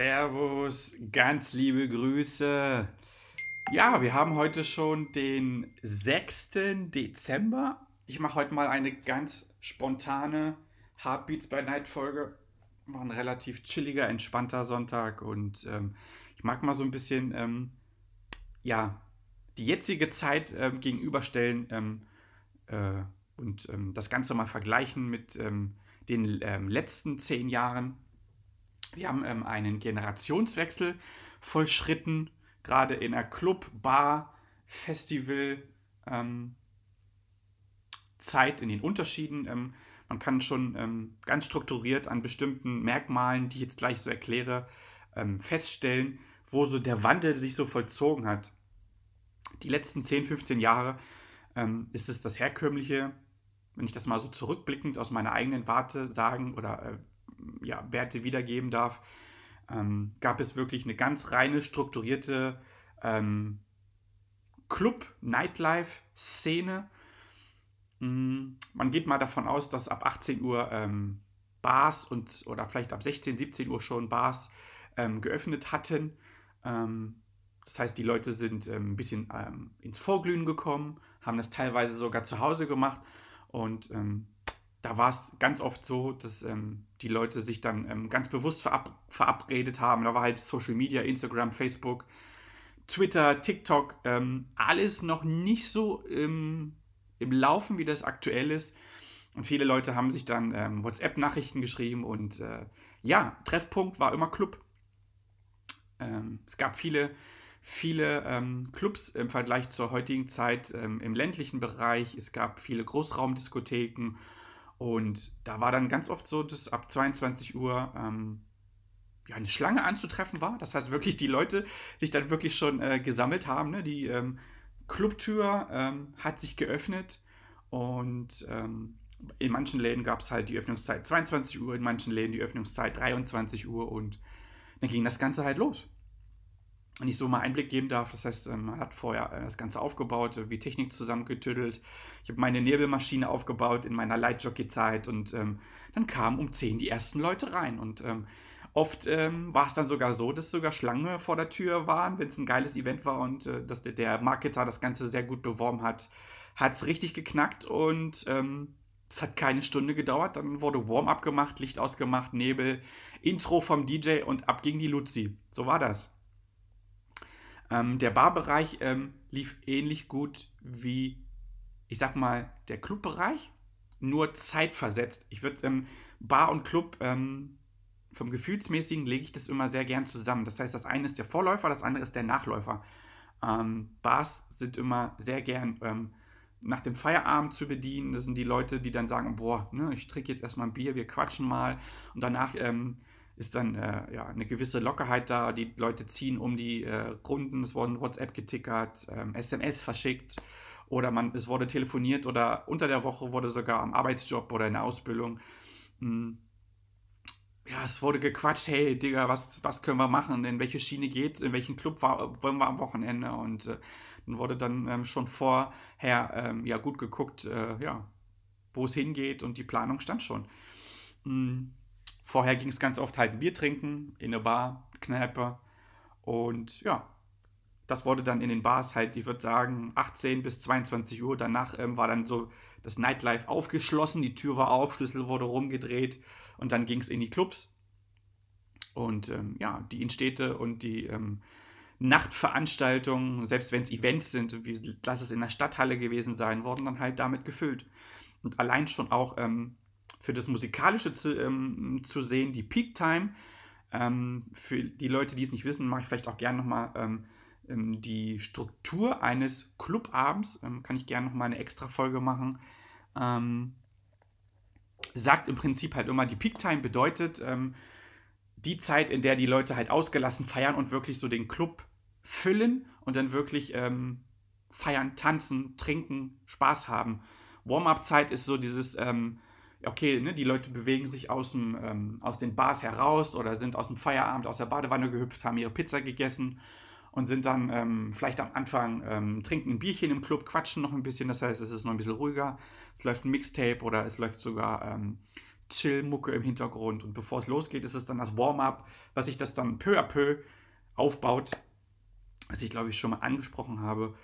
Servus, ganz liebe Grüße. Ja, wir haben heute schon den 6. Dezember. Ich mache heute mal eine ganz spontane Heartbeats by Night Folge. War ein relativ chilliger, entspannter Sonntag und ähm, ich mag mal so ein bisschen, ähm, ja, die jetzige Zeit ähm, gegenüberstellen ähm, äh, und ähm, das Ganze mal vergleichen mit ähm, den letzten zehn Jahren wir haben ähm, einen Generationswechsel vollschritten, gerade in der Club, Bar, Festival, ähm, Zeit in den Unterschieden. Ähm, man kann schon ähm, ganz strukturiert an bestimmten Merkmalen, die ich jetzt gleich so erkläre, ähm, feststellen, wo so der Wandel sich so vollzogen hat. Die letzten 10, 15 Jahre ähm, ist es das herkömmliche, wenn ich das mal so zurückblickend aus meiner eigenen Warte sagen oder äh, ja, Werte wiedergeben darf, ähm, gab es wirklich eine ganz reine, strukturierte ähm, Club-Nightlife-Szene. Mhm. Man geht mal davon aus, dass ab 18 Uhr ähm, Bars und oder vielleicht ab 16, 17 Uhr schon Bars ähm, geöffnet hatten. Ähm, das heißt, die Leute sind ähm, ein bisschen ins Vorglühen gekommen, haben das teilweise sogar zu Hause gemacht und da war es ganz oft so, dass ähm, die Leute sich dann ähm, ganz bewusst verab verabredet haben. Da war halt Social Media, Instagram, Facebook, Twitter, TikTok, ähm, alles noch nicht so im, Laufen, wie das aktuell ist. Und viele Leute haben sich dann ähm, WhatsApp-Nachrichten geschrieben und äh, ja, Treffpunkt war immer Club. Ähm, es gab viele, viele ähm, Clubs im Vergleich zur heutigen Zeit im ländlichen Bereich. Es gab viele Großraumdiskotheken und da war dann ganz oft so, dass ab 22 Uhr ähm, ja, eine Schlange anzutreffen war. Das heißt wirklich, die Leute sich dann wirklich schon äh, gesammelt haben. Ne? Die ähm, Clubtür ähm, hat sich geöffnet und ähm, in manchen Läden gab es halt die Öffnungszeit 22 Uhr, in manchen Läden die Öffnungszeit 23 Uhr und dann ging das Ganze halt los wenn ich so mal Einblick geben darf, das heißt, ähm, man hat vorher äh, das Ganze aufgebaut, wie Technik zusammengetüdelt. Ich habe meine Nebelmaschine aufgebaut in meiner Lightjockey-Zeit und ähm, dann kamen um 10 die ersten Leute rein. Und ähm, oft ähm, war es dann sogar so, dass sogar Schlange vor der Tür waren, wenn es ein geiles Event war und äh, dass der, der, Marketer das Ganze sehr gut beworben hat. Hat es richtig geknackt und ähm, es hat keine Stunde gedauert. Dann wurde Warm-up gemacht, Licht ausgemacht, Nebel, Intro vom DJ und ab ging die Luzi. So war das. Ähm, der Barbereich ähm, lief ähnlich gut wie, ich sag mal, der Clubbereich, nur zeitversetzt. Ich würde ähm, Bar und Club ähm, vom Gefühlsmäßigen lege ich das immer sehr gern zusammen. Das heißt, das eine ist der Vorläufer, das andere ist der Nachläufer. Ähm, Bars sind immer sehr gern ähm, nach dem Feierabend zu bedienen. Das sind die Leute, die dann sagen, boah, ne, ich trinke jetzt erstmal ein Bier, wir quatschen mal und danach ähm, ist dann äh, ja, eine gewisse Lockerheit da. Die Leute ziehen um die äh, Runden, es wurden WhatsApp getickert, ähm, SMS verschickt oder man, es wurde telefoniert oder unter der Woche wurde sogar am Arbeitsjob oder in der Ausbildung. Hm, ja, es wurde gequatscht, hey Digga, was, was können wir machen? In welche Schiene geht's? In welchen Club war, wollen wir am Wochenende? Und äh, dann wurde dann ähm, schon vorher ähm, ja, gut geguckt, äh, ja, wo es hingeht und die Planung stand schon. Mhm. Vorher ging es ganz oft halt ein Bier trinken in eine Bar, Kneipe. Und ja, das wurde dann in den Bars halt, ich würde sagen, 18 bis 22 Uhr. Danach ähm, war dann so das Nightlife aufgeschlossen, die Tür war auf, Schlüssel wurde rumgedreht und dann ging es in die Clubs. Und ähm, ja, die Innenstädte und die ähm, Nachtveranstaltungen, selbst wenn es Events sind, wie lass es in der Stadthalle gewesen sein, wurden dann halt damit gefüllt. Und allein schon auch ähm, für das Musikalische zu, ähm, zu sehen, die Peak Time. Ähm, für die Leute, die es nicht wissen, mache ich vielleicht auch gerne nochmal ähm, ähm, die Struktur eines Clubabends. Ähm, kann ich gerne nochmal eine extra Folge machen. ähm, sagt im Prinzip halt immer, die Peak Time bedeutet ähm, die Zeit, in der die Leute halt ausgelassen feiern und wirklich so den Club füllen und dann wirklich feiern, tanzen, trinken, Spaß haben. Warm-up-Zeit ist so dieses, ähm, okay, ne, die Leute bewegen sich aus, dem, ähm, aus den Bars heraus oder sind aus dem Feierabend aus der Badewanne gehüpft, haben ihre Pizza gegessen und sind dann ähm, vielleicht am Anfang, ähm, trinken ein Bierchen im Club, quatschen noch ein bisschen, das heißt, es ist noch ein bisschen ruhiger. Es läuft ein Mixtape oder es läuft sogar ähm, Chill-Mucke im Hintergrund. Und bevor es losgeht, ist es dann das Warm-up, was sich das dann peu à peu aufbaut, was ich glaube ich schon mal angesprochen habe.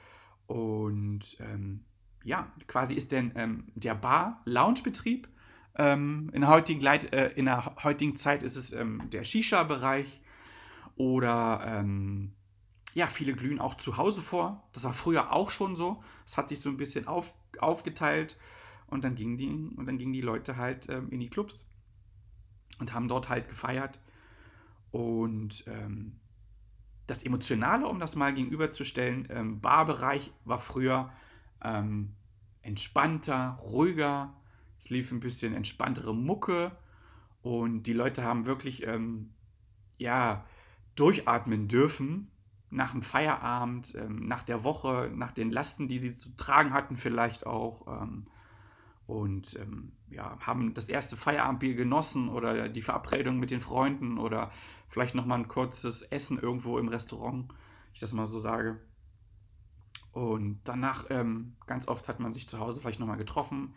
Und ähm, ja, quasi ist denn ähm, der Bar-Lounge-Betrieb. Ähm, in, der heutigen Leit äh, in der heutigen Zeit ist es ähm, der Shisha-Bereich oder ähm, ja, viele glühen auch zu Hause vor. Das war früher auch schon so. Es hat sich so ein bisschen auf, aufgeteilt und dann gingen die, und dann gingen die Leute halt ähm, in die Clubs und haben dort halt gefeiert. Und ähm, das Emotionale, um das mal gegenüberzustellen, ähm, Barbereich war früher ähm, entspannter, ruhiger. Es lief ein bisschen entspanntere Mucke und die Leute haben wirklich ähm, ja durchatmen dürfen nach dem Feierabend, ähm, nach der Woche, nach den Lasten, die sie zu tragen hatten, vielleicht auch. Ähm, und ähm, ja, haben das erste Feierabendbier genossen oder die Verabredung mit den Freunden oder vielleicht nochmal ein kurzes Essen irgendwo im Restaurant, ich das mal so sage. Und danach, ähm, ganz oft hat man sich zu Hause vielleicht nochmal getroffen,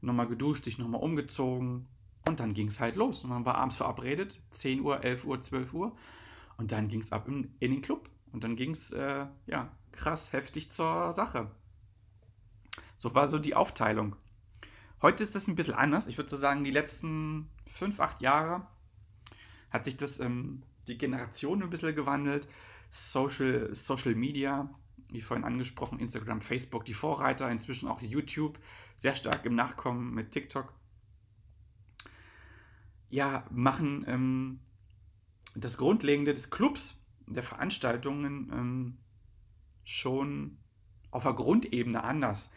nochmal geduscht, sich nochmal umgezogen und dann ging es halt los. Und man war abends verabredet, 10 Uhr, 11 Uhr, 12 Uhr und dann ging es ab in, in den Club. Und dann ging es, äh, ja, krass heftig zur Sache. So war so die Aufteilung. Heute ist das ein bisschen anders. Ich würde so sagen, die letzten fünf, acht Jahre hat sich das, ähm, die Generation ein bisschen gewandelt. Social, Social Media, wie vorhin angesprochen, Instagram, Facebook, die Vorreiter, inzwischen auch YouTube, sehr stark im Nachkommen mit TikTok. Ja, machen ähm, das Grundlegende des Clubs der Veranstaltungen ähm, schon auf der Grundebene anders.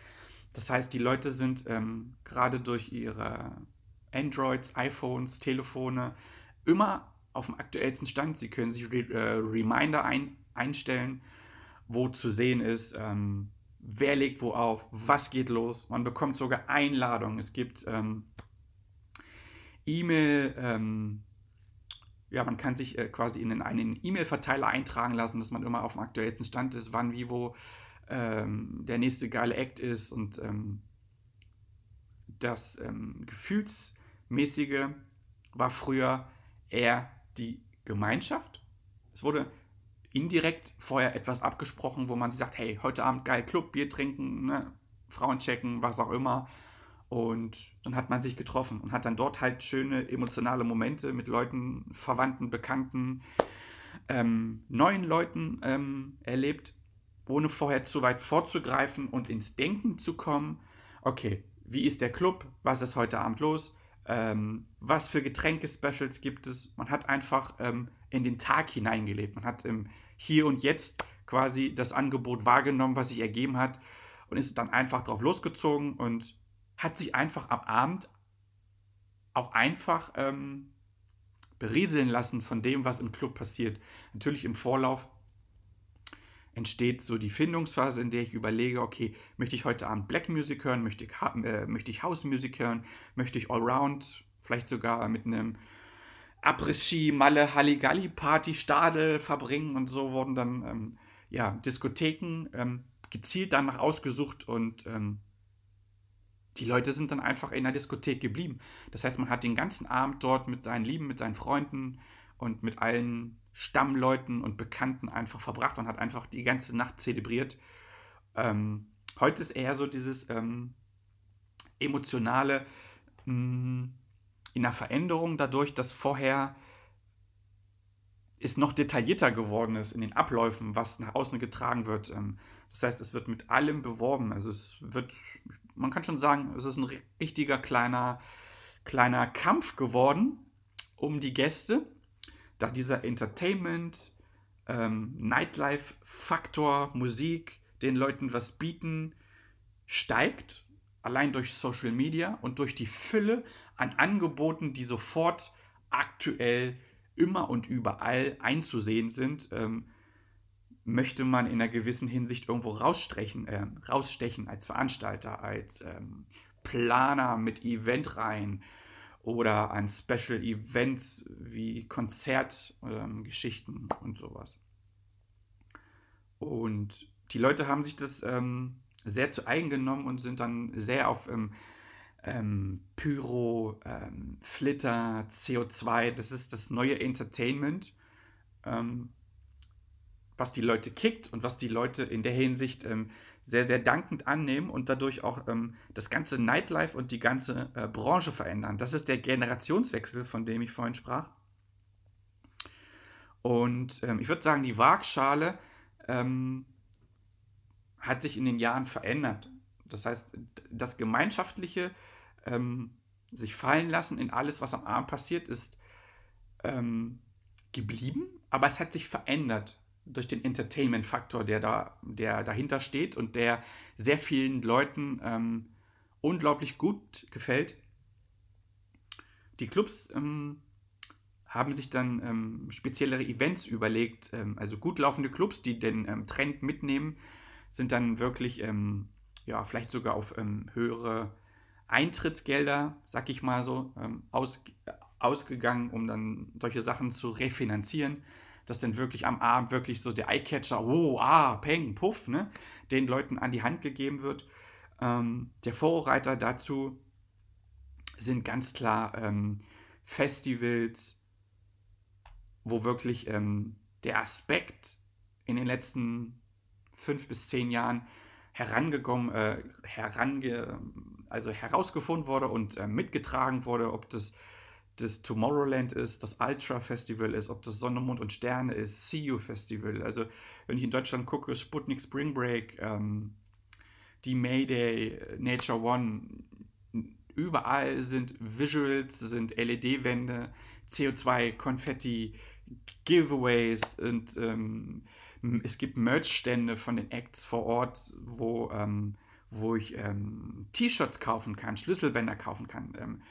Das heißt, die Leute sind ähm, gerade durch ihre Androids, iPhones, Telefone immer auf dem aktuellsten Stand. Sie können sich Re äh, Reminder ein einstellen, wo zu sehen ist, ähm, wer legt wo auf, was geht los. Man bekommt sogar Einladungen. Es gibt ähm, E-Mail, ähm, ja, man kann sich äh, quasi in einen E-Mail-Verteiler eintragen lassen, dass man immer auf dem aktuellsten Stand ist, wann, wie, wo ähm, der nächste geile Act ist und ähm, das ähm, Gefühlsmäßige war früher eher die Gemeinschaft. Es wurde indirekt vorher etwas abgesprochen, wo man sagt, hey, heute Abend geil Club, Bier trinken, ne? Frauen checken, was auch immer. Und dann hat man sich getroffen und hat dann dort halt schöne emotionale Momente mit Leuten, Verwandten, Bekannten, ähm, neuen Leuten ähm, erlebt, ohne vorher zu weit vorzugreifen und ins Denken zu kommen. Okay, wie ist der Club? Was ist heute Abend los? Ähm, was für Getränke-Specials gibt es? Man hat einfach ähm, in den Tag hineingelebt. Man hat im Hier und Jetzt quasi das Angebot wahrgenommen, was sich ergeben hat und ist dann einfach drauf losgezogen und hat sich einfach am Abend auch einfach ähm, berieseln lassen von dem, was im Club passiert. Natürlich im Vorlauf entsteht so die Findungsphase, in der ich überlege, okay, möchte ich heute Abend Black Music hören, möchte ich, äh, möchte ich House Music hören, möchte ich Allround, vielleicht sogar mit einem Après-Ski, Malle, Halligalli Party, Stadel verbringen und so wurden dann ähm, ja, Diskotheken ähm, gezielt danach ausgesucht und ähm, die Leute sind dann einfach in der Diskothek geblieben. Das heißt, man hat den ganzen Abend dort mit seinen Lieben, mit seinen Freunden und mit allen Stammleuten und Bekannten einfach verbracht und hat einfach die ganze Nacht zelebriert. Ähm, heute ist eher so dieses ähm, emotionale mh, mm, in der Veränderung dadurch, dass vorher es noch detaillierter geworden ist in den Abläufen, was nach außen getragen wird. Ähm, das heißt, es wird mit allem beworben. Also es wird, man kann schon sagen, es ist ein richtiger kleiner, kleiner Kampf geworden um die Gäste, da dieser Entertainment, ähm, Nightlife-Faktor, Musik, den Leuten was bieten, steigt. allein durch Social Media und durch die Fülle an Angeboten, die sofort aktuell immer und überall einzusehen sind, ähm, möchte man in einer gewissen Hinsicht irgendwo rausstechen, äh, rausstechen als Veranstalter, als ähm, Planer mit Eventreihen oder an Special Events wie Konzertgeschichten ähm, und sowas. Und die Leute haben sich das ähm, sehr zu eigen genommen und sind dann sehr auf ähm, ähm, Pyro, ähm, Flitter, CO2, das ist das neue Entertainment, ähm, was die Leute kickt und was die Leute in der Hinsicht sehr, sehr dankend annehmen und dadurch auch ähm, das ganze Nightlife und die ganze äh, Branche verändern. Das ist der Generationswechsel, von dem ich vorhin sprach. Und ähm, ich würde sagen, die Waagschale hat sich in den Jahren verändert. Das heißt, das Gemeinschaftliche ähm, sich fallen lassen in alles, was am Abend passiert ist, ähm, geblieben, aber es hat sich verändert durch den Entertainment-Faktor, der, da, der dahinter steht und der sehr vielen Leuten ähm, unglaublich gut gefällt. Die Clubs ähm, haben sich dann ähm, speziellere Events überlegt, ähm, also gut laufende Clubs, die den ähm, Trend mitnehmen, sind dann wirklich ähm, ja, vielleicht sogar auf höhere Eintrittsgelder, sag ich mal so, aus, ausgegangen, um dann solche Sachen zu refinanzieren. Dass dann wirklich am Abend wirklich so der Eyecatcher, oh, ah, peng, puff, ne, den Leuten an die Hand gegeben wird. Ähm, der Vorreiter dazu sind ganz klar ähm, Festivals, wo wirklich ähm, der Aspekt in den letzten fünf bis zehn Jahren herangekommen, äh, herange, also herausgefunden wurde und äh, mitgetragen wurde, ob das das Tomorrowland ist, das Ultra Festival ist, ob das Sonne, Mond und Sterne ist, See You Festival. Also wenn ich in Deutschland gucke, Sputnik Spring Break, ähm, die Mayday, Nature One, überall sind Visuals, sind LED-Wände, CO2, Konfetti, Giveaways und ähm, es gibt Merch-Stände von den Acts vor Ort, wo, ähm, wo ich ähm, T-Shirts kaufen kann, Schlüsselbänder kaufen kann.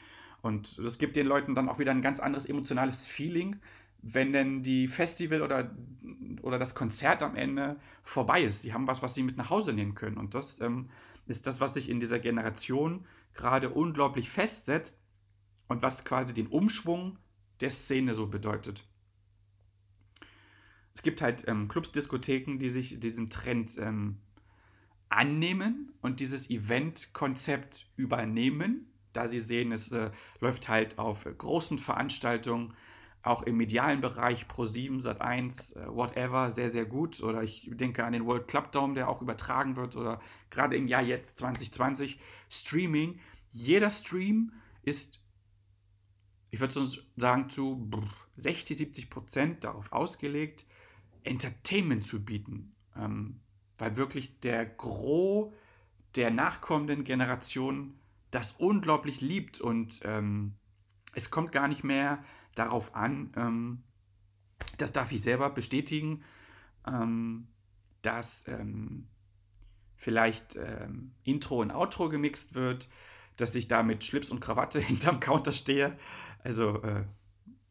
Und das gibt den Leuten dann auch wieder ein ganz anderes emotionales Feeling, wenn denn die Festival oder, oder das Konzert am Ende vorbei ist. Sie haben was, was sie mit nach Hause nehmen können. Und das ähm, ist das, was sich in dieser Generation gerade unglaublich festsetzt und was quasi den Umschwung der Szene so bedeutet es gibt halt ähm, Clubs, Diskotheken, die sich diesem Trend ähm, annehmen und dieses Event-Konzept übernehmen, da sie sehen, es äh, läuft halt auf großen Veranstaltungen, auch im medialen Bereich, Pro7, Sat1, äh, whatever, sehr, sehr gut. Oder ich denke an den World Club Dome, der auch übertragen wird, oder gerade im Jahr jetzt 2020, Streaming. Jeder Stream ist, ich würde sagen, zu 60, 70 Prozent darauf ausgelegt, Entertainment zu bieten. Ähm, weil wirklich der Gros der nachkommenden Generation das unglaublich liebt und ähm, es kommt gar nicht mehr darauf an, ähm, das darf ich selber bestätigen, ähm, dass ähm, vielleicht ähm, Intro und Outro gemixt wird, dass ich da mit Schlips und Krawatte hinterm Counter stehe. Also äh,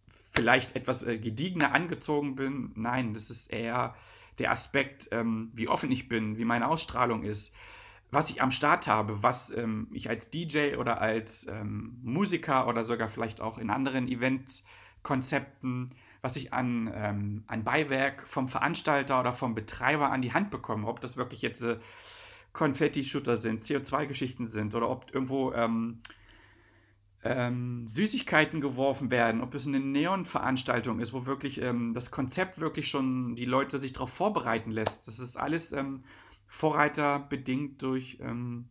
vielleicht etwas äh, gediegener angezogen bin. Nein, das ist eher der Aspekt, ähm, wie offen ich bin, wie meine Ausstrahlung ist, was ich am Start habe, was ähm, ich als DJ oder als ähm, Musiker oder sogar vielleicht auch in anderen Eventkonzepten, was ich an, ähm, an Beiwerk vom Veranstalter oder vom Betreiber an die Hand bekomme. Ob das wirklich jetzt äh, Konfetti-Shooter sind, CO2-Geschichten sind oder ob irgendwo ähm, ähm, Süßigkeiten geworfen werden, ob es eine Neon-Veranstaltung ist, wo wirklich ähm, das Konzept wirklich schon die Leute sich darauf vorbereiten lässt. Das ist alles Vorreiter bedingt durch, ähm,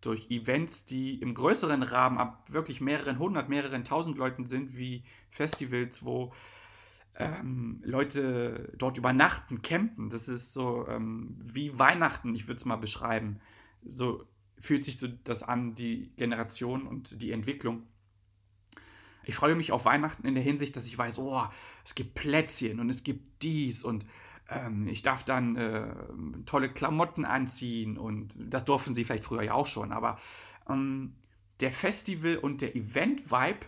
durch Events, die im größeren Rahmen ab wirklich mehreren hundert, mehreren tausend Leuten sind, wie Festivals, wo ähm, Leute dort übernachten, campen. Das ist so ähm, wie Weihnachten, ich würde es mal beschreiben. So fühlt sich so das an, die Generation und die Entwicklung. Ich freue mich auf Weihnachten in der Hinsicht, dass ich weiß, oh, es gibt Plätzchen und es gibt dies und ähm, ich darf dann äh, tolle Klamotten anziehen und das durften sie vielleicht früher ja auch schon, aber ähm, der Festival und der Event-Vibe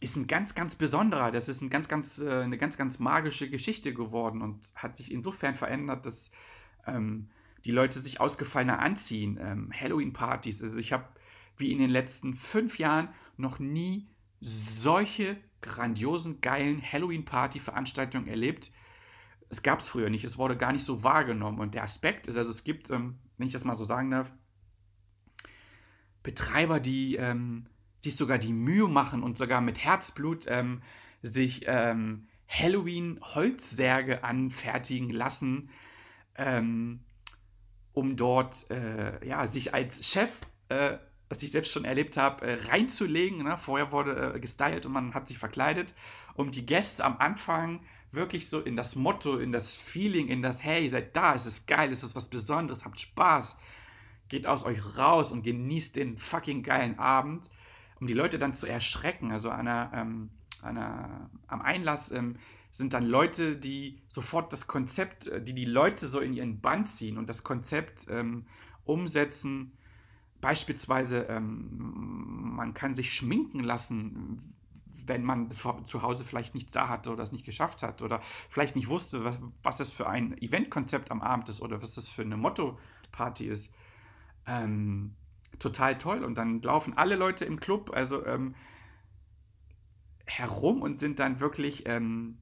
ist ein ganz, ganz besonderer. Das ist ein ganz, ganz, äh, eine ganz, ganz magische Geschichte geworden und hat sich insofern verändert, dass ähm, die Leute sich ausgefallener anziehen. Ähm, Halloween-Partys. Also ich habe wie in den letzten fünf Jahren noch nie solche grandiosen, geilen Halloween-Party-Veranstaltungen erlebt. Es gab es früher nicht. Es wurde gar nicht so wahrgenommen. Und der Aspekt ist, also es gibt, ähm, wenn ich das mal so sagen darf, Betreiber, die ähm, sich sogar die Mühe machen und sogar mit Herzblut ähm, sich ähm, Halloween-Holzsärge anfertigen lassen, ähm, um dort äh, ja, sich als Chef, äh, was ich selbst schon erlebt habe, äh, reinzulegen. Ne? Vorher wurde äh, gestylt und man hat sich verkleidet, um die Gäste am Anfang wirklich so in das Motto, in das Feeling, in das Hey, ihr seid da, es ist geil, es ist was Besonderes, habt Spaß, geht aus euch raus und genießt den fucking geilen Abend um die Leute dann zu erschrecken. Also einer, ähm, einer, am Einlass ähm, sind dann Leute, die sofort das Konzept, äh, die die Leute so in ihren Band ziehen und das Konzept ähm, umsetzen. Beispielsweise, ähm, man kann sich schminken lassen, wenn man zu Hause vielleicht nichts da hatte oder es nicht geschafft hat oder vielleicht nicht wusste, was, was das für ein Eventkonzept am Abend ist oder was das für eine Motto-Party ist. Ähm, total toll. Und dann laufen alle Leute im Club, also ähm, herum und sind dann wirklich ähm,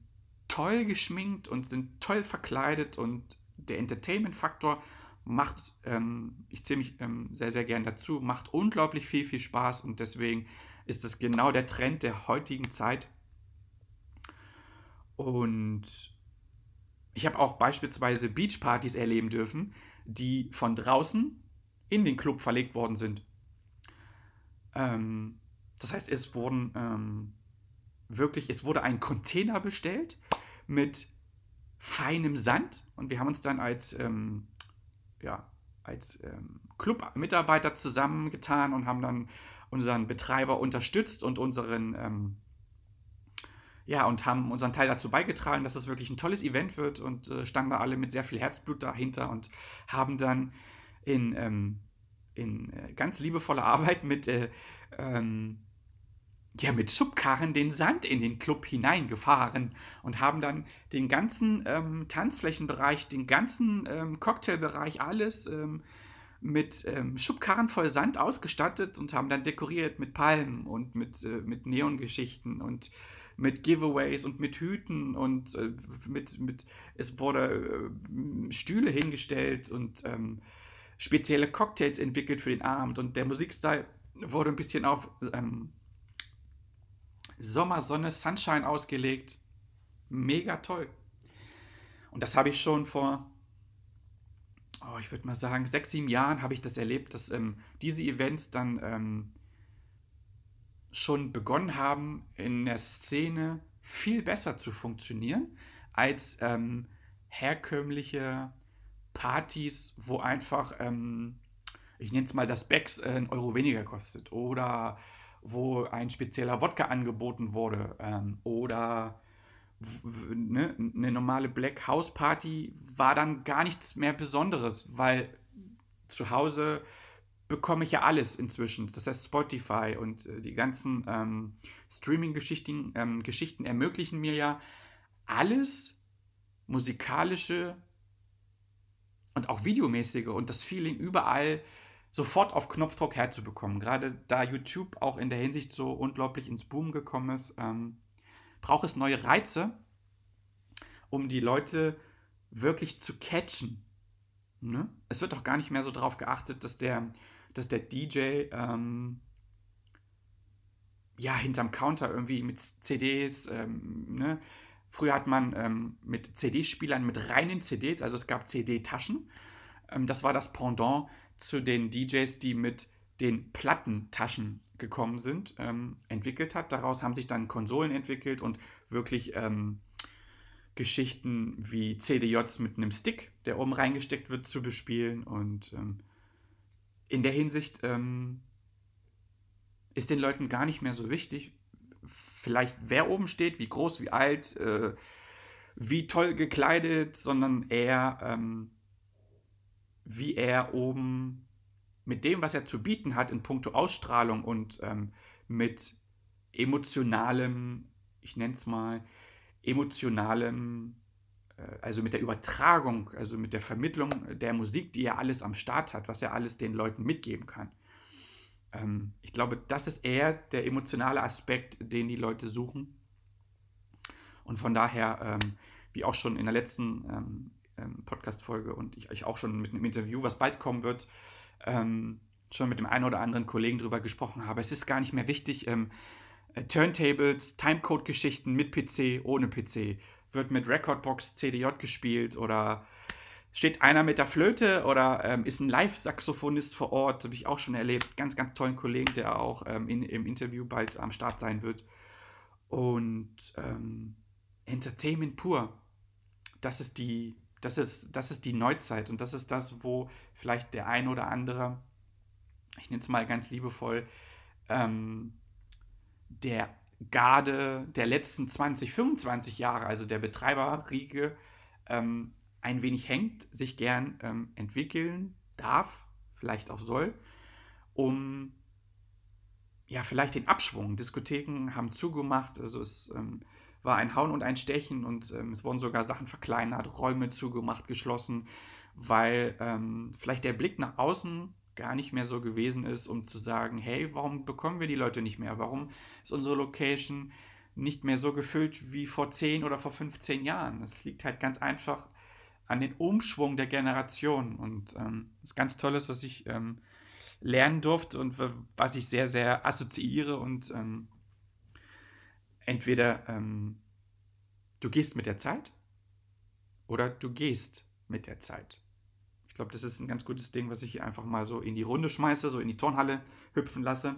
toll geschminkt und sind toll verkleidet und der Entertainment-Faktor macht, ähm, ich zähle mich ähm, sehr, sehr gern dazu, macht unglaublich viel, viel Spaß und deswegen ist das genau der Trend der heutigen Zeit. Und ich habe auch beispielsweise Beachpartys erleben dürfen, die von draußen in den Club verlegt worden sind. Ähm, das heißt, es wurden ähm, wirklich, es wurde ein Container bestellt mit feinem Sand und wir haben uns dann als, ähm, ja, als ähm, Club-Mitarbeiter zusammengetan und haben dann unseren Betreiber unterstützt und unseren ähm, ja, und haben unseren Teil dazu beigetragen, dass es wirklich ein tolles Event wird und äh, standen da alle mit sehr viel Herzblut dahinter und haben dann in, ähm, in äh, ganz liebevoller Arbeit mit, äh, ähm, ja, mit Schubkarren den Sand in den Club hineingefahren und haben dann den ganzen ähm, Tanzflächenbereich, den ganzen ähm, Cocktailbereich, alles ähm, mit ähm, Schubkarren voll Sand ausgestattet und haben dann dekoriert mit Palmen und mit, äh, mit Neongeschichten und mit Giveaways und mit Hüten und äh, mit, mit, es wurde äh, Stühle hingestellt und ähm, spezielle Cocktails entwickelt für den Abend und der Musikstyle wurde ein bisschen auf ähm, Sommersonne, Sunshine ausgelegt. Mega toll. Und das habe ich schon vor, oh, ich würde mal sagen, sechs, sieben Jahren habe ich das erlebt, dass ähm, diese Events dann ähm, schon begonnen haben, in der Szene viel besser zu funktionieren als ähm, herkömmliche Partys, wo einfach, ähm, ich nenne es mal, das Becks äh, einen Euro weniger kostet oder wo ein spezieller Wodka angeboten wurde ähm, oder ne, eine normale Black House Party war dann gar nichts mehr Besonderes, weil zu Hause bekomme ich ja alles inzwischen. Das heißt, Spotify und äh, die ganzen ähm, Streaming-Geschichten ähm, Geschichten ermöglichen mir ja alles musikalische und auch videomäßige und das Feeling überall sofort auf Knopfdruck herzubekommen. Gerade da YouTube auch in der Hinsicht so unglaublich ins Boom gekommen ist, ähm, braucht es neue Reize, um die Leute wirklich zu catchen. Ne? Es wird auch gar nicht mehr so darauf geachtet, dass der, dass der DJ ähm, ja hinterm Counter irgendwie mit CDs ähm, ne, Früher hat man ähm, mit CD-Spielern, mit reinen CDs, also es gab CD-Taschen. Ähm, das war das Pendant zu den DJs, die mit den Plattentaschen gekommen sind, ähm, entwickelt hat. Daraus haben sich dann Konsolen entwickelt und wirklich ähm, Geschichten wie CDJs mit einem Stick, der oben reingesteckt wird, zu bespielen. Und ähm, in der Hinsicht ähm, ist den Leuten gar nicht mehr so wichtig, vielleicht wer oben steht, wie groß, wie alt, äh, wie toll gekleidet, sondern eher, ähm, wie er oben mit dem, was er zu bieten hat in puncto Ausstrahlung und ähm, mit emotionalem, ich nenne es mal, emotionalem, äh, also mit der Übertragung, also mit der Vermittlung der Musik, die er alles am Start hat, was er alles den Leuten mitgeben kann. Ähm, ich glaube, das ist eher der emotionale Aspekt, den die Leute suchen. Und von daher, ähm, wie auch schon in der letzten ähm, ähm Podcast-Folge und ich, ich, auch schon mit einem Interview, was bald kommen wird, ähm, schon mit dem einen oder anderen Kollegen darüber gesprochen habe, es ist gar nicht mehr wichtig, ähm, äh, Turntables, Timecode-Geschichten mit PC, ohne PC. Wird mit Recordbox CDJ gespielt oder steht einer mit der Flöte oder ähm, ist ein Live-Saxophonist vor Ort, habe ich auch schon erlebt. Ganz, ganz tollen Kollegen, der auch ähm, in, im Interview bald am Start sein wird. Und ähm, Entertainment pur, das ist die, das ist, das ist die Neuzeit und das ist das, wo vielleicht der ein oder andere, ich nenne es mal ganz liebevoll, ähm, der Garde der letzten 20, 25 Jahre, also der Betreiberriege, ähm, ein wenig hängt, sich gern ähm, entwickeln darf, vielleicht auch soll, um ja, vielleicht den Abschwung. Diskotheken haben zugemacht, also es ähm, war ein Hauen und ein Stechen und ähm, es wurden sogar Sachen verkleinert, Räume zugemacht, geschlossen, weil ähm, vielleicht der Blick nach außen gar nicht mehr so gewesen ist, um zu sagen, hey, warum bekommen wir die Leute nicht mehr? Warum ist unsere Location nicht mehr so gefüllt wie vor 10 oder vor 15 Jahren? Das liegt halt ganz einfach an den Umschwung der Generation und ähm, das ist ganz Tolles, was ich ähm, lernen durfte und was ich sehr, sehr assoziiere und ähm, entweder ähm, du gehst mit der Zeit oder du gehst mit der Zeit. Ich glaube, das ist ein ganz gutes Ding, was ich hier einfach mal so in die Runde schmeiße, so in die Turnhalle hüpfen lasse.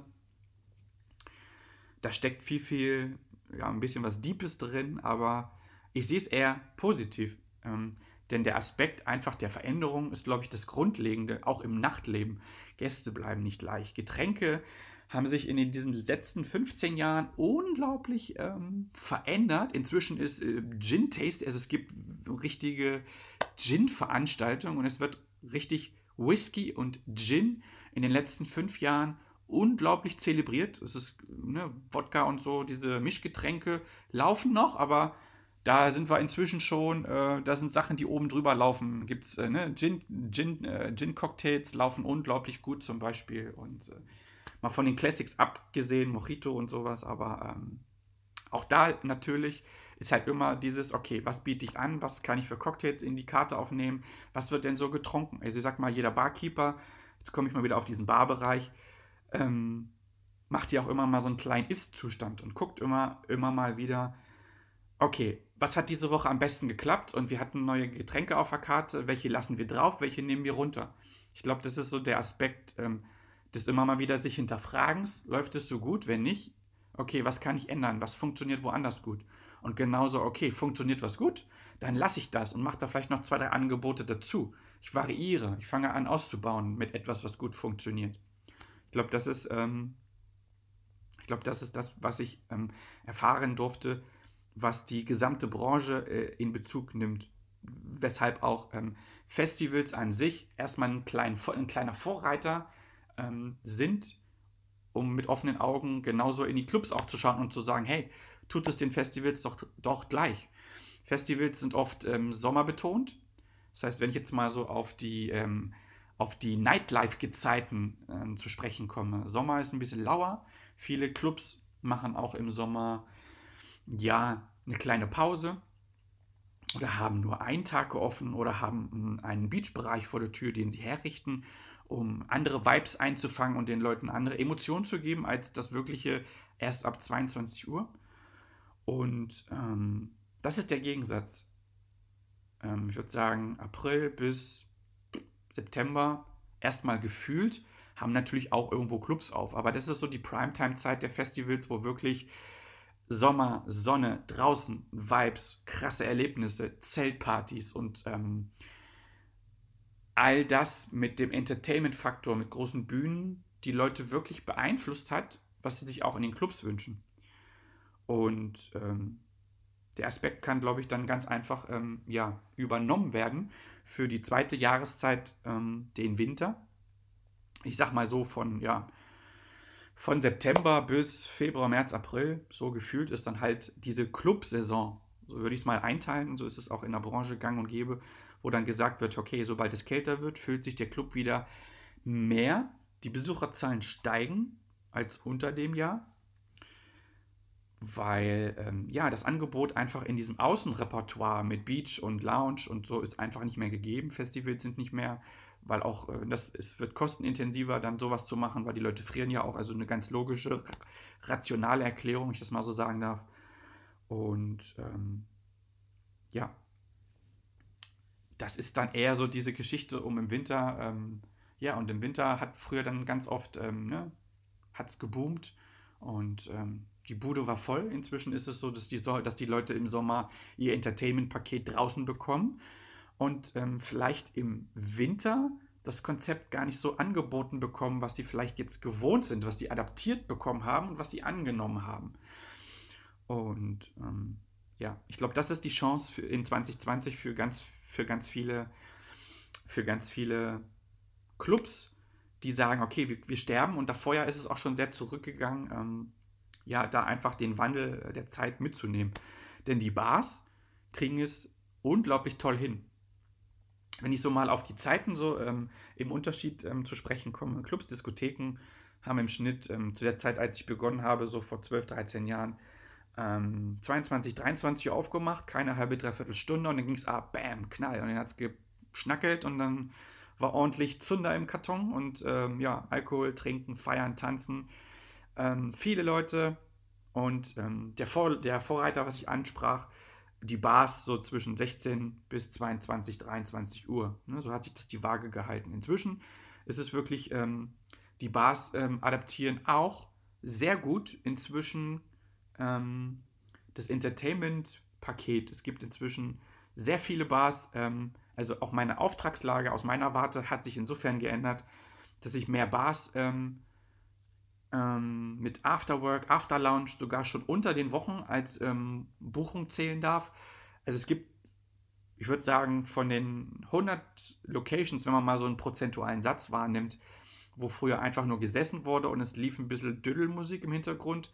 Da steckt viel, viel, ja, ein bisschen was Deepes drin, aber ich sehe es eher positiv. Ähm, denn der Aspekt einfach der Veränderung ist, glaube ich, das Grundlegende, auch im Nachtleben. Gäste bleiben nicht leicht. Getränke haben sich in diesen letzten 15 Jahren unglaublich ähm, verändert. Inzwischen ist äh, Gin Taste, also es gibt richtige Gin-Veranstaltungen und es wird richtig Whisky und Gin in den letzten fünf Jahren unglaublich zelebriert. Es ist ne, Wodka und so, diese Mischgetränke laufen noch, aber da sind wir inzwischen schon, äh, da sind Sachen, die oben drüber laufen. Gibt es äh, ne, Gin, Gin, äh, Gin-Cocktails, laufen unglaublich gut zum Beispiel. Und äh, mal von den Classics abgesehen, Mojito und sowas, aber ähm, auch da natürlich ist halt immer dieses, okay, was biete ich an, was kann ich für Cocktails in die Karte aufnehmen, was wird denn so getrunken? Also ich sag mal, jeder Barkeeper, jetzt komme ich mal wieder auf diesen Barbereich, ähm, macht ja auch immer mal so einen kleinen Ist-Zustand und guckt immer, immer mal wieder, okay, was hat diese Woche am besten geklappt? Und wir hatten neue Getränke auf der Karte, welche lassen wir drauf, welche nehmen wir runter? Ich glaube, das ist so der Aspekt ähm, des immer mal wieder sich hinterfragens, läuft es so gut, wenn nicht, okay, was kann ich ändern, was funktioniert woanders gut? Und genauso, okay, funktioniert was gut, dann lasse ich das und mache da vielleicht noch zwei, drei Angebote dazu. Ich variiere, ich fange an auszubauen mit etwas, was gut funktioniert. Ich glaube, das ist, ähm, ich glaube, das ist das, was ich ähm, erfahren durfte, was die gesamte Branche äh, in Bezug nimmt. Weshalb auch ähm, Festivals an sich erstmal ein, klein, ein kleiner Vorreiter ähm, sind, um mit offenen Augen genauso in die Clubs auch zu schauen und zu sagen, hey, tut es den Festivals doch, doch gleich. Festivals sind oft ähm, sommerbetont. Das heißt, wenn ich jetzt mal so auf die, ähm, auf die Nightlife-Gezeiten äh, zu sprechen komme. Sommer ist ein bisschen lauer. Viele Clubs machen auch im Sommer ja eine kleine Pause oder haben nur einen Tag offen oder haben hm, einen Beachbereich vor der Tür, den sie herrichten, um andere Vibes einzufangen und den Leuten andere Emotionen zu geben als das wirkliche erst ab 22 Uhr. Und ähm, das ist der Gegensatz. Ähm, ich würde sagen, April bis September erstmal gefühlt, haben natürlich auch irgendwo Clubs auf. Aber das ist so die Primetime-Zeit der Festivals, wo wirklich Sommer, Sonne, draußen, Vibes, krasse Erlebnisse, Zeltpartys und ähm, all das mit dem Entertainment-Faktor, mit großen Bühnen, die Leute wirklich beeinflusst hat, was sie sich auch in den Clubs wünschen. Und ähm, der Aspekt kann, glaube ich, dann ganz einfach ähm, ja, übernommen werden für die zweite Jahreszeit, ähm, den Winter. Ich sag mal so von, ja, von September bis Februar, März, April, so gefühlt ist dann halt diese Clubsaison. So würde ich es mal einteilen. So ist es auch in der Branche gang und gäbe, wo dann gesagt wird, okay, sobald es kälter wird, fühlt sich der Club wieder mehr. Die Besucherzahlen steigen als unter dem Jahr weil ähm, ja das Angebot einfach in diesem Außenrepertoire mit Beach und Lounge und so ist einfach nicht mehr gegeben. Festivals sind nicht mehr, weil auch äh, das es wird kostenintensiver dann sowas zu machen, weil die Leute frieren ja auch. Also eine ganz logische, rationale Erklärung, ich das mal so sagen darf. Und ähm, ja, das ist dann eher so diese Geschichte um im Winter. Ähm, ja, und im Winter hat früher dann ganz oft ähm, ne, hat es geboomt und ähm, die Bude war voll. Inzwischen ist es so, dass die, dass die Leute im Sommer ihr Entertainment-Paket draußen bekommen und ähm, vielleicht im Winter das Konzept gar nicht so angeboten bekommen, was sie vielleicht jetzt gewohnt sind, was sie adaptiert bekommen haben und was sie angenommen haben. Und ähm, ja, ich glaube, das ist die Chance für, in 2020 für ganz, für ganz viele, für ganz viele Clubs, die sagen, okay, wir, wir sterben und da vorher ist es auch schon sehr zurückgegangen. Ähm, ja, da einfach den Wandel der Zeit mitzunehmen. Denn die Bars kriegen es unglaublich toll hin. Wenn ich so mal auf die Zeiten so ähm, im Unterschied ähm, zu sprechen komme, Clubs, Diskotheken haben im Schnitt ähm, zu der Zeit, als ich begonnen habe, so vor 12, 13 Jahren, 22, ähm, 23 Uhr aufgemacht, keine halbe, dreiviertel Stunde und dann ging es ab, bam, knall. Und dann hat es geschnackelt und dann war ordentlich Zunder im Karton und ähm, ja, Alkohol, Trinken, Feiern, Tanzen ähm, viele Leute und ähm, der, Vor der Vorreiter, was ich ansprach, die Bars so zwischen 16 bis 22, 23 Uhr. Ne, so hat sich das die Waage gehalten. Inzwischen ist es wirklich, ähm, die Bars ähm, adaptieren auch sehr gut inzwischen ähm, das Entertainment-Paket. Es gibt inzwischen sehr viele Bars, ähm, also auch meine Auftragslage aus meiner Warte hat sich insofern geändert, dass ich mehr Bars ähm, ähm, mit Afterwork, After Lounge sogar schon unter den Wochen als ähm, Buchung zählen darf. Also es gibt, ich würde sagen, von den 100 Locations, wenn man mal so einen prozentualen Satz wahrnimmt, wo früher einfach nur gesessen wurde und es lief ein bisschen Dödelmusik im Hintergrund.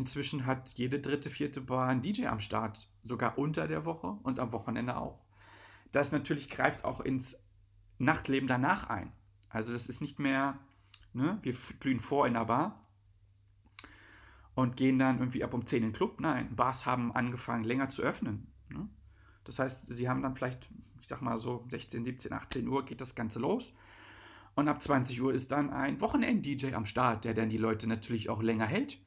Inzwischen hat jede dritte, vierte Bar einen DJ am Start, sogar unter der Woche und am Wochenende auch. Das natürlich greift auch ins Nachtleben danach ein. Also das ist nicht mehr Ne? Wir glühen vor in der Bar und gehen dann irgendwie ab um 10 in den Club. Nein, Bars haben angefangen länger zu öffnen. Ne? Das heißt, sie haben dann vielleicht, ich sag mal so 16, 17, 18 Uhr geht das Ganze los. Und ab 20 Uhr ist dann ein Wochenend-DJ am Start, der dann die Leute natürlich auch länger hält.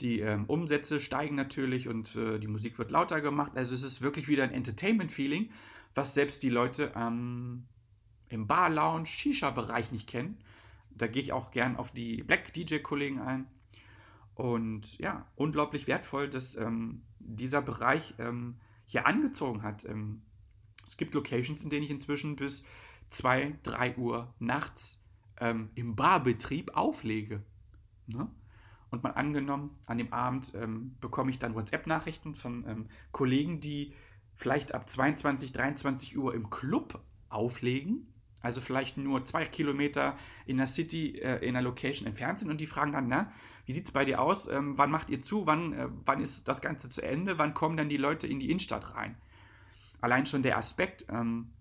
Die ähm, Umsätze steigen natürlich und äh, die Musik wird lauter gemacht. Also es ist wirklich wieder ein Entertainment-Feeling, was selbst die Leute ähm, im Bar-Lounge, Shisha-Bereich nicht kennen. Da gehe ich auch gern auf die Black DJ-Kollegen ein. Und ja, unglaublich wertvoll, dass ähm, dieser Bereich ähm, hier angezogen hat. Ähm, es gibt Locations, in denen ich inzwischen bis 2, 3 Uhr nachts ähm, im Barbetrieb auflege. Ne? Und mal angenommen, an dem Abend ähm, bekomme ich dann WhatsApp-Nachrichten von ähm, Kollegen, die vielleicht ab 22, 23 Uhr im Club auflegen also vielleicht nur zwei Kilometer in der City, äh, in der Location entfernt sind und die fragen dann, na, wie sieht es bei dir aus? Ähm, wann macht ihr zu? Wann, äh, wann ist das Ganze zu Ende? Wann kommen dann die Leute in die Innenstadt rein? Allein schon der Aspekt ähm,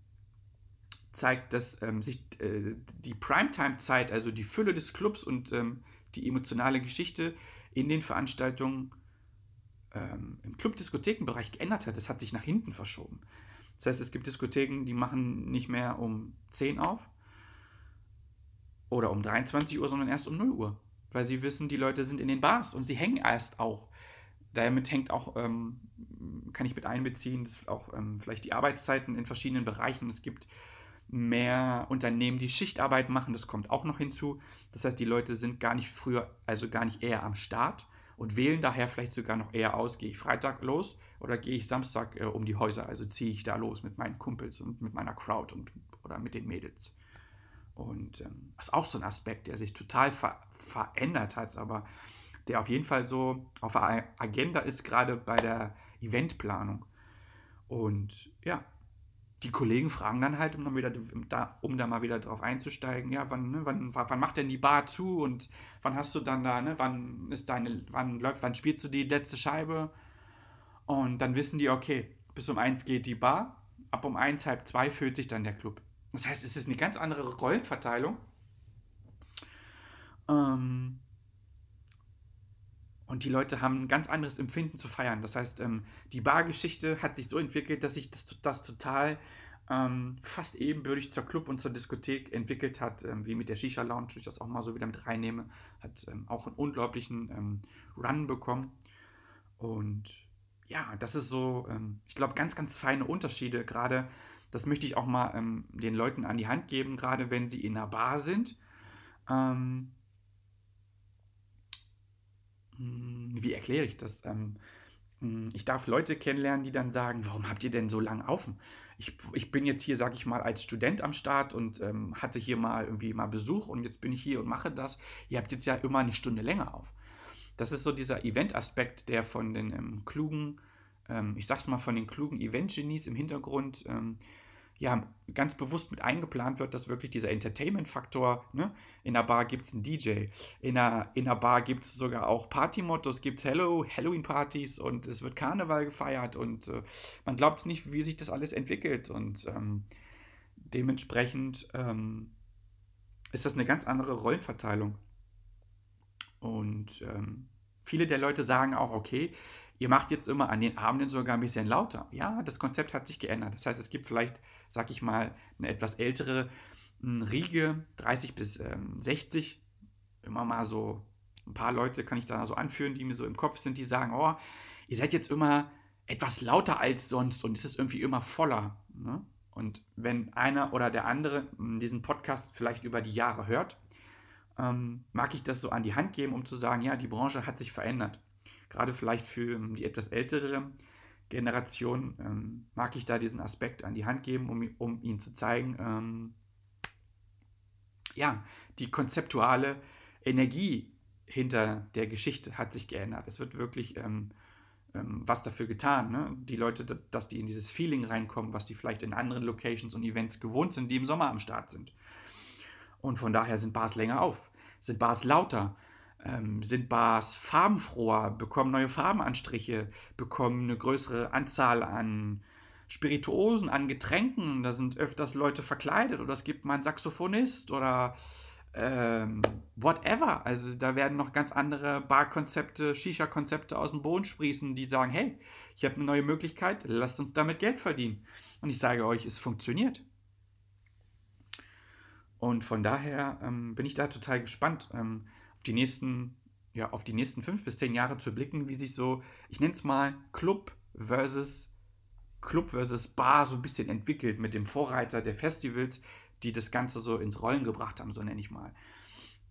zeigt, dass ähm, sich äh, die Primetime-Zeit, also die Fülle des Clubs und ähm, die emotionale Geschichte in den Veranstaltungen ähm, im Club-Diskothekenbereich geändert hat. Das hat sich nach hinten verschoben. Das heißt, es gibt Diskotheken, die machen nicht mehr um 10 auf oder um 23 Uhr, sondern erst um 0 Uhr. Weil sie wissen, die Leute sind in den Bars und sie hängen erst auch. Damit hängt auch, ähm, kann ich mit einbeziehen, dass auch ähm, vielleicht die Arbeitszeiten in verschiedenen Bereichen. Es gibt mehr Unternehmen, die Schichtarbeit machen, das kommt auch noch hinzu. Das heißt, die Leute sind gar nicht früher, also gar nicht eher am Start, und wählen daher vielleicht sogar noch eher aus, gehe ich Freitag los oder gehe ich Samstag äh, um die Häuser, also ziehe ich da los mit meinen Kumpels und mit meiner Crowd und, oder mit den Mädels. Und ähm, das ist auch so ein Aspekt, der sich total ver verändert hat, aber der auf jeden Fall so auf der Agenda ist, gerade bei der Eventplanung. Und ja, die Kollegen fragen dann halt, um, dann wieder, da, um da mal wieder drauf einzusteigen, ja, wann, ne, wann, wann macht denn die Bar zu und wann hast du dann da, ne, wann ist deine, wann läuft, wann spielst du die letzte Scheibe? Und dann wissen die, okay, bis um eins geht die Bar, ab um eins, halb zwei füllt sich dann der Club. Das heißt, es ist eine ganz andere Rollenverteilung. Ähm, und die Leute haben ein ganz anderes Empfinden zu feiern. Das heißt, ähm, die Bargeschichte hat sich so entwickelt, dass sich das, das total ähm, fast ebenbürtig zur Club und zur Diskothek entwickelt hat, ähm, wie mit der Shisha Lounge, wo ich das auch mal so wieder mit reinnehme, hat ähm, auch einen unglaublichen ähm, Run bekommen. Und ja, das ist so, ähm, ich glaube, ganz, ganz feine Unterschiede. Gerade, das möchte ich auch mal den Leuten an die Hand geben, gerade wenn sie in einer Bar sind. Ähm, hm, wie erkläre ich das? Ähm, hm, ich darf Leute kennenlernen, die dann sagen, warum habt ihr denn so lange auf? Ich, ich bin jetzt hier, sage ich mal, als Student am Start und ähm, hatte hier mal irgendwie mal Besuch und jetzt bin ich hier und mache das. Ihr habt jetzt ja immer eine Stunde länger auf. Das ist so dieser Event-Aspekt, der von den ähm, klugen, ähm, ich sag's mal, von den klugen Event-Genies im Hintergrund ähm, ja, ganz bewusst mit eingeplant wird, dass wirklich dieser Entertainment-Faktor, ne? in der Bar gibt es einen DJ, in der, in der Bar gibt es sogar auch Party-Mottos, gibt es Hello, Halloween-Partys und es wird Karneval gefeiert und äh, man glaubt es nicht, wie sich das alles entwickelt und ähm, dementsprechend ähm, ist das eine ganz andere Rollenverteilung. Und ähm, viele der Leute sagen auch, okay, Ihr macht jetzt immer an den Abenden sogar ein bisschen lauter. Ja, das Konzept hat sich geändert. Das heißt, es gibt vielleicht, sag ich mal, eine etwas ältere hm, Riege, 30 bis ähm, 60. Immer mal so ein paar Leute kann ich da so anführen, die mir so im Kopf sind, die sagen, oh, ihr seid jetzt immer etwas lauter als sonst und es ist irgendwie immer voller. Ne? Und wenn einer oder der andere hm, diesen Podcast vielleicht über die Jahre hört, ähm, mag ich das so an die Hand geben, um zu sagen, ja, die Branche hat sich verändert gerade vielleicht für ähm, die etwas ältere Generation, ähm, mag ich da diesen Aspekt an die Hand geben, um, um ihnen zu zeigen, ähm, ja, die konzeptuale Energie hinter der Geschichte hat sich geändert. Es wird wirklich ähm, ähm, was dafür getan. Ne? Die Leute, dass die in dieses Feeling reinkommen, was die vielleicht in anderen Locations und Events gewohnt sind, die im Sommer am Start sind. Und von daher sind Bars länger auf, sind Bars lauter, ähm, sind Bars farbenfroher, bekommen neue Farbenanstriche, bekommen eine größere Anzahl an Spirituosen, an Getränken. Da sind öfters Leute verkleidet oder es gibt mal einen Saxophonist oder ähm, whatever. Also da werden noch ganz andere Barkonzepte, Shisha-Konzepte aus dem Boden sprießen, die sagen, hey, ich habe eine neue Möglichkeit, lasst uns damit Geld verdienen. Und ich sage euch, es funktioniert. Und von daher ähm, bin ich da total gespannt. Ähm, die nächsten, ja, auf die nächsten fünf bis zehn Jahre zu blicken, wie sich so, ich nenne es mal Club versus Club versus Bar so ein bisschen entwickelt mit dem Vorreiter der Festivals, die das Ganze so ins Rollen gebracht haben, so nenne ich mal.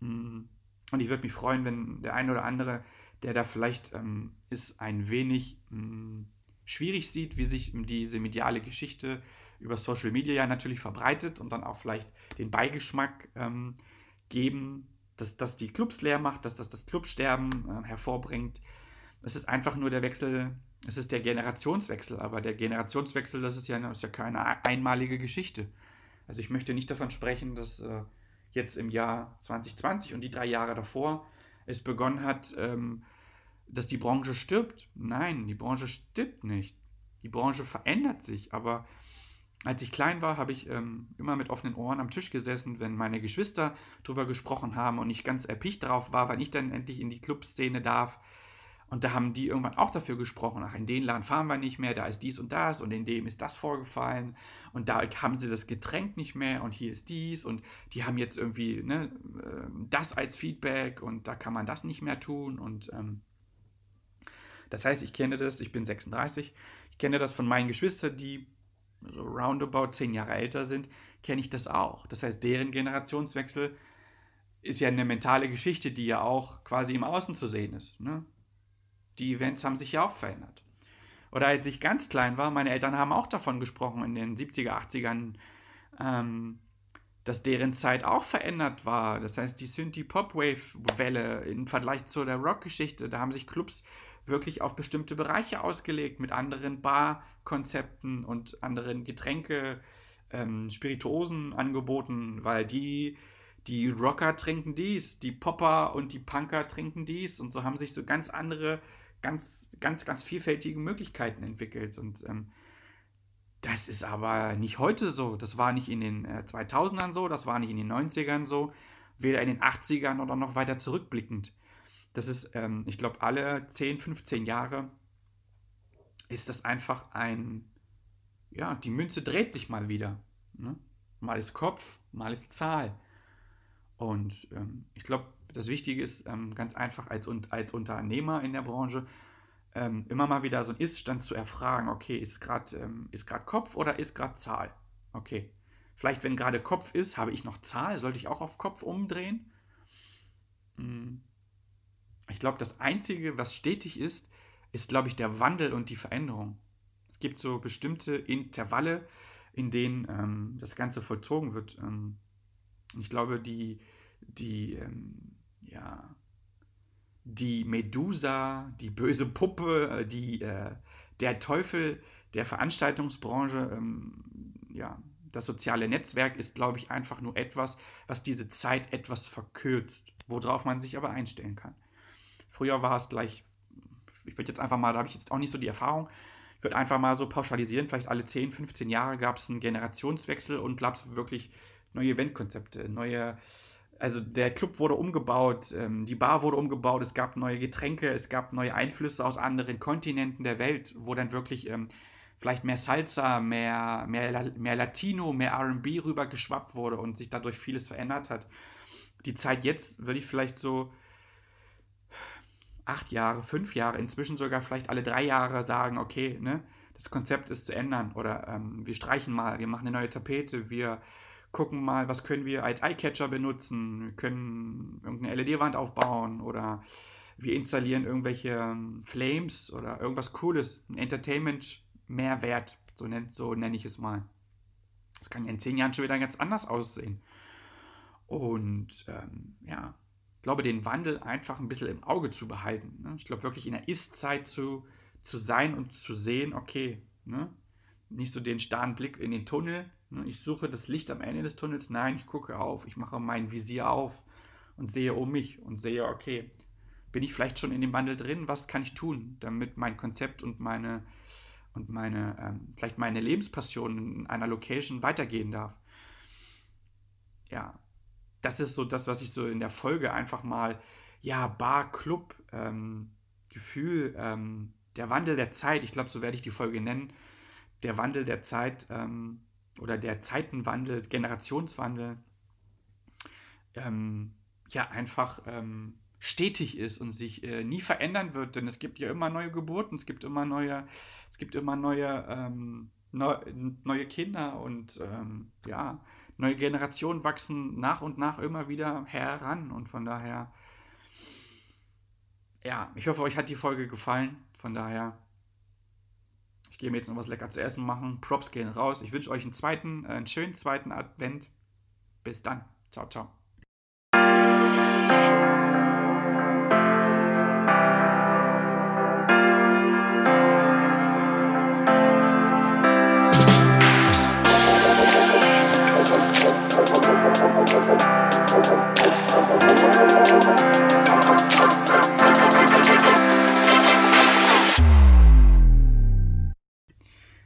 Mm. Und ich würde mich freuen, wenn der eine oder andere, der da vielleicht ähm, ist, ein wenig mh, mm, schwierig sieht, wie sich diese mediale Geschichte über Social Media ja natürlich verbreitet und dann auch vielleicht den Beigeschmack ähm, geben dass das die Clubs leer macht, dass das das Clubsterben äh, hervorbringt. Es ist einfach nur der Wechsel, es ist der Generationswechsel, aber der Generationswechsel, das ist ja, das ist ja keine einmalige Geschichte. Also ich möchte nicht davon sprechen, dass äh, jetzt im Jahr 2020 und die drei Jahre davor es begonnen hat, ähm, dass die Branche stirbt. Nein, die Branche stirbt nicht. Die Branche verändert sich, aber als ich klein war, habe ich ähm, immer mit offenen Ohren am Tisch gesessen, wenn meine Geschwister darüber gesprochen haben und ich ganz erpicht darauf war, wann ich dann endlich in die Clubszene darf. Und da haben die irgendwann auch dafür gesprochen, ach, in den Laden fahren wir nicht mehr, da ist dies und das und in dem ist das vorgefallen und da haben sie das Getränk nicht mehr und hier ist dies und die haben jetzt irgendwie ne, ähm, das als Feedback und da kann man das nicht mehr tun und ähm, das heißt, ich kenne das, ich bin 36, ich kenne das von meinen Geschwistern, die so roundabout zehn Jahre älter sind, kenne ich das auch. Das heißt, deren Generationswechsel ist ja eine mentale Geschichte, die ja auch quasi im Außen zu sehen ist. Ne? Die Events haben sich ja auch verändert. Oder als ich ganz klein war, meine Eltern haben auch davon gesprochen in den 70er, 80ern, ähm, dass deren Zeit auch verändert war. Das heißt, die Synthie-Pop-Wave-Welle im Vergleich zu der Rock-Geschichte, da haben sich Clubs wirklich auf bestimmte Bereiche ausgelegt mit anderen Barkonzepten und anderen Getränke, ähm, Spirituosen angeboten, weil die, die Rocker trinken dies, die Popper und die Punker trinken dies und so haben sich so ganz andere, ganz, ganz, ganz vielfältige Möglichkeiten entwickelt und ähm, das ist aber nicht heute so. Das war nicht in den äh, 2000ern so, das war nicht in den 90ern so, weder in den 80ern oder noch weiter zurückblickend. Das ist, ähm, ich glaube, alle 10, 15 Jahre ist das einfach ein, ja, die Münze dreht sich mal wieder. Ne? Mal ist Kopf, mal ist Zahl. Und ähm, ich glaube, das Wichtige ist ähm, ganz einfach als, als Unternehmer in der Branche, ähm, immer mal wieder so einen Ist-Stand zu erfragen, okay, ist gerade ähm, Kopf oder ist gerade Zahl? Okay. Vielleicht, wenn gerade Kopf ist, habe ich noch Zahl, sollte ich auch auf Kopf umdrehen? Hm. Ich glaube, das Einzige, was stetig ist, ist, glaube ich, der Wandel und die Veränderung. Es gibt so bestimmte Intervalle, in denen ähm, das Ganze vollzogen wird. Ähm, ich glaube, die, die, ähm, ja, die Medusa, die böse Puppe, äh, die, äh, der Teufel der Veranstaltungsbranche, ähm, ja, das soziale Netzwerk ist, glaube ich, einfach nur etwas, was diese Zeit etwas verkürzt, worauf man sich aber einstellen kann. Früher war es gleich, ich würde jetzt einfach mal, da habe ich jetzt auch nicht so die Erfahrung, ich würde einfach mal so pauschalisieren, vielleicht alle 10, 15 Jahre gab es einen Generationswechsel und gab es wirklich neue Eventkonzepte, neue also der Club wurde umgebaut, ähm, die Bar wurde umgebaut, es gab neue Getränke, es gab neue Einflüsse aus anderen Kontinenten der Welt, wo dann wirklich ähm, vielleicht mehr Salsa, mehr, mehr, mehr Latino, mehr RB rübergeschwappt wurde und sich dadurch vieles verändert hat. Die Zeit jetzt würde ich vielleicht so acht Jahre, fünf Jahre, inzwischen sogar vielleicht alle drei Jahre sagen, okay, ne, das Konzept ist zu ändern oder ähm, wir streichen mal, wir machen eine neue Tapete, wir gucken mal, was können wir als Eyecatcher benutzen. Wir können irgendeine LED-Wand aufbauen oder wir installieren irgendwelche ähm, Flames oder irgendwas Cooles, ein Entertainment-Mehrwert, so, nenn, so nenne ich es mal. Das kann ja in zehn Jahren schon wieder ganz anders aussehen. Und ähm, ja, glaube, den Wandel einfach ein bisschen im Auge zu behalten. Ne? Ich glaube, wirklich in der Ist-Zeit zu, zu sein und zu sehen, okay, ne? nicht so den starren Blick in den Tunnel, Ne, ich suche das Licht am Ende des Tunnels. Nein, ich gucke auf. Ich mache mein Visier auf und sehe um mich und sehe, okay, bin ich vielleicht schon in dem Wandel drin? Was kann ich tun, damit mein Konzept und meine und meine, ähm, vielleicht meine Lebenspassion in einer Location weitergehen darf? Ja, das ist so das, was ich so in der Folge einfach mal, ja, Bar, Club, ähm, Gefühl, ähm, der Wandel der Zeit, ich glaube, so werde ich die Folge nennen, der Wandel der Zeit, ähm, oder der Zeitenwandel, Generationswandel ähm, ja einfach ähm, stetig ist und sich äh, nie verändern wird, denn es gibt ja immer neue Geburten, es gibt immer neue, es gibt immer neue, neu, neue Kinder und ja, neue Generationen wachsen nach und nach immer wieder heran und von daher, ja, ich hoffe, euch hat die Folge gefallen. Von daher gehe mir jetzt noch was lecker zu essen machen. Props gehen raus. Ich wünsche euch einen zweiten, äh, einen schönen zweiten Advent. Bis dann. Ciao, ciao.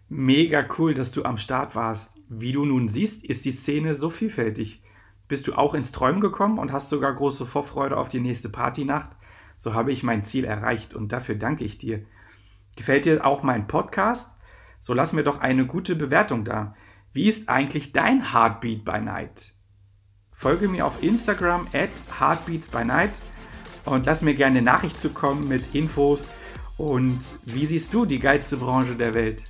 Mega cool, dass du am Start warst. Wie du nun siehst, ist die Szene so vielfältig. Bist du auch ins Träumen gekommen und hast sogar große Vorfreude auf die nächste Partynacht? So habe ich mein Ziel erreicht und dafür danke ich dir. Gefällt dir auch mein Podcast? So lass mir doch eine gute Bewertung da. Wie ist eigentlich dein Heartbeat by Night? Folge mir auf Instagram at Heartbeats by Night und lass mir gerne eine Nachricht zukommen mit Infos und wie siehst du die geilste Branche der Welt?